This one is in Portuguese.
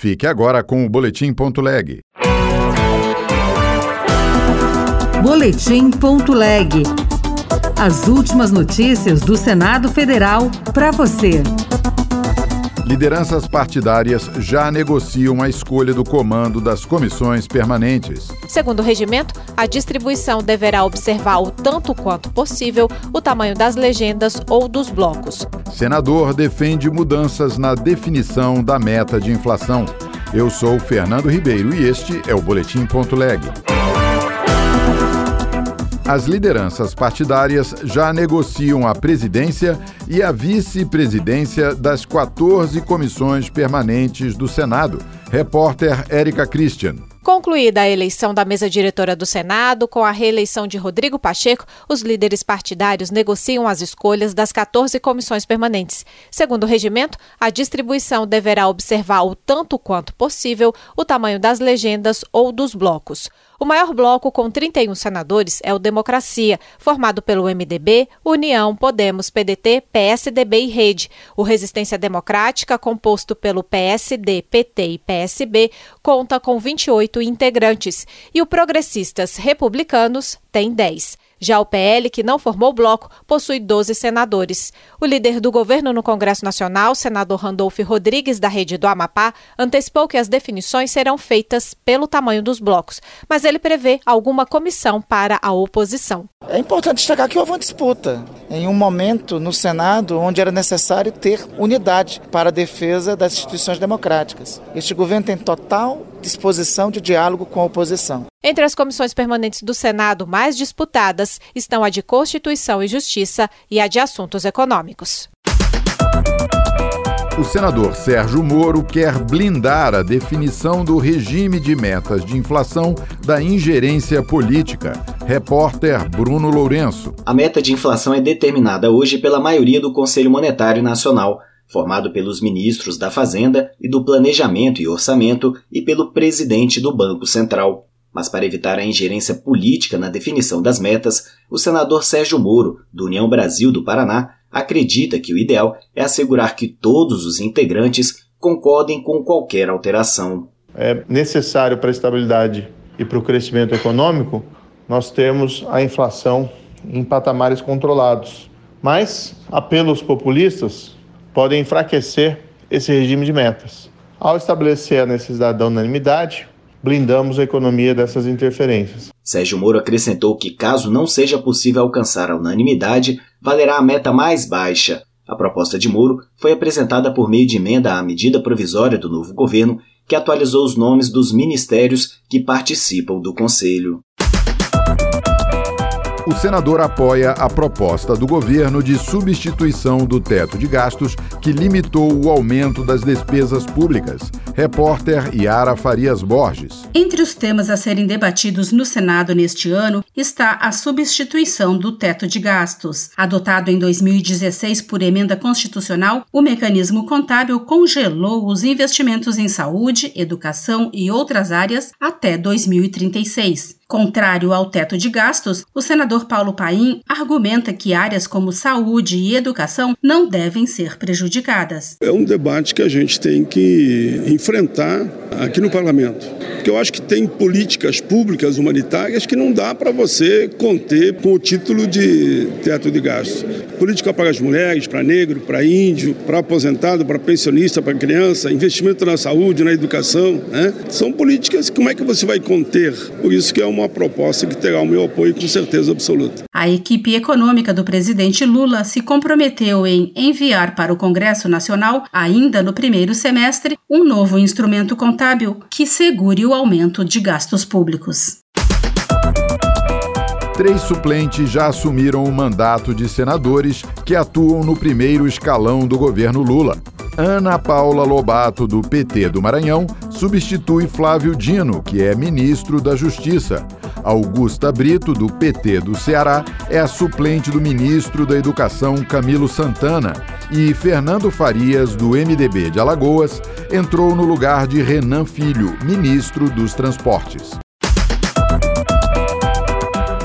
Fique agora com o Boletim.leg. Boletim.leg. As últimas notícias do Senado Federal para você. Lideranças partidárias já negociam a escolha do comando das comissões permanentes. Segundo o regimento, a distribuição deverá observar o tanto quanto possível o tamanho das legendas ou dos blocos. Senador defende mudanças na definição da meta de inflação. Eu sou Fernando Ribeiro e este é o Boletim Ponto Leg. As lideranças partidárias já negociam a presidência e a vice-presidência das 14 comissões permanentes do Senado. Repórter Érica Christian. Concluída a eleição da mesa diretora do Senado, com a reeleição de Rodrigo Pacheco, os líderes partidários negociam as escolhas das 14 comissões permanentes. Segundo o regimento, a distribuição deverá observar o tanto quanto possível o tamanho das legendas ou dos blocos. O maior bloco, com 31 senadores, é o Democracia, formado pelo MDB, União, Podemos, PDT, PSDB e Rede. O Resistência Democrática, composto pelo PSD, PT e PSB, conta com 28 integrantes. E o Progressistas Republicanos tem 10. Já o PL, que não formou bloco, possui 12 senadores. O líder do governo no Congresso Nacional, senador Randolfo Rodrigues, da rede do Amapá, antecipou que as definições serão feitas pelo tamanho dos blocos, mas ele prevê alguma comissão para a oposição. É importante destacar que houve uma disputa em um momento no Senado onde era necessário ter unidade para a defesa das instituições democráticas. Este governo tem total disposição de diálogo com a oposição. Entre as comissões permanentes do Senado mais disputadas estão a de Constituição e Justiça e a de Assuntos Econômicos. O senador Sérgio Moro quer blindar a definição do regime de metas de inflação da ingerência política. Repórter Bruno Lourenço. A meta de inflação é determinada hoje pela maioria do Conselho Monetário Nacional formado pelos ministros da Fazenda e do Planejamento e Orçamento e pelo presidente do Banco Central. Mas para evitar a ingerência política na definição das metas, o senador Sérgio Moro, do União Brasil do Paraná, acredita que o ideal é assegurar que todos os integrantes concordem com qualquer alteração. É necessário para a estabilidade e para o crescimento econômico nós temos a inflação em patamares controlados. Mas apelos populistas podem enfraquecer esse regime de metas. Ao estabelecer a necessidade da unanimidade, blindamos a economia dessas interferências. Sérgio Moro acrescentou que, caso não seja possível alcançar a unanimidade, valerá a meta mais baixa. A proposta de Moro foi apresentada por meio de emenda à medida provisória do novo governo, que atualizou os nomes dos ministérios que participam do Conselho. O senador apoia a proposta do governo de substituição do teto de gastos que limitou o aumento das despesas públicas. Repórter Yara Farias Borges. Entre os temas a serem debatidos no Senado neste ano está a substituição do teto de gastos. Adotado em 2016 por emenda constitucional, o mecanismo contábil congelou os investimentos em saúde, educação e outras áreas até 2036. Contrário ao teto de gastos, o senador Paulo Paim argumenta que áreas como saúde e educação não devem ser prejudicadas. É um debate que a gente tem que enfrentar aqui no parlamento. Porque eu acho que tem políticas públicas humanitárias que não dá para você conter com o título de teto de gastos. Política para as mulheres, para negro, para índio, para aposentado, para pensionista, para criança, investimento na saúde, na educação. Né? São políticas que como é que você vai conter? Por isso que é uma proposta que terá o meu apoio com certeza absoluta. A equipe econômica do presidente Lula se comprometeu em enviar para o Congresso Nacional, ainda no primeiro semestre, um novo instrumento contábil que segure o aumento de gastos públicos. Três suplentes já assumiram o mandato de senadores que atuam no primeiro escalão do governo Lula. Ana Paula Lobato, do PT do Maranhão, substitui Flávio Dino, que é ministro da Justiça. Augusta Brito, do PT do Ceará, é a suplente do ministro da Educação, Camilo Santana. E Fernando Farias, do MDB de Alagoas, entrou no lugar de Renan Filho, ministro dos Transportes.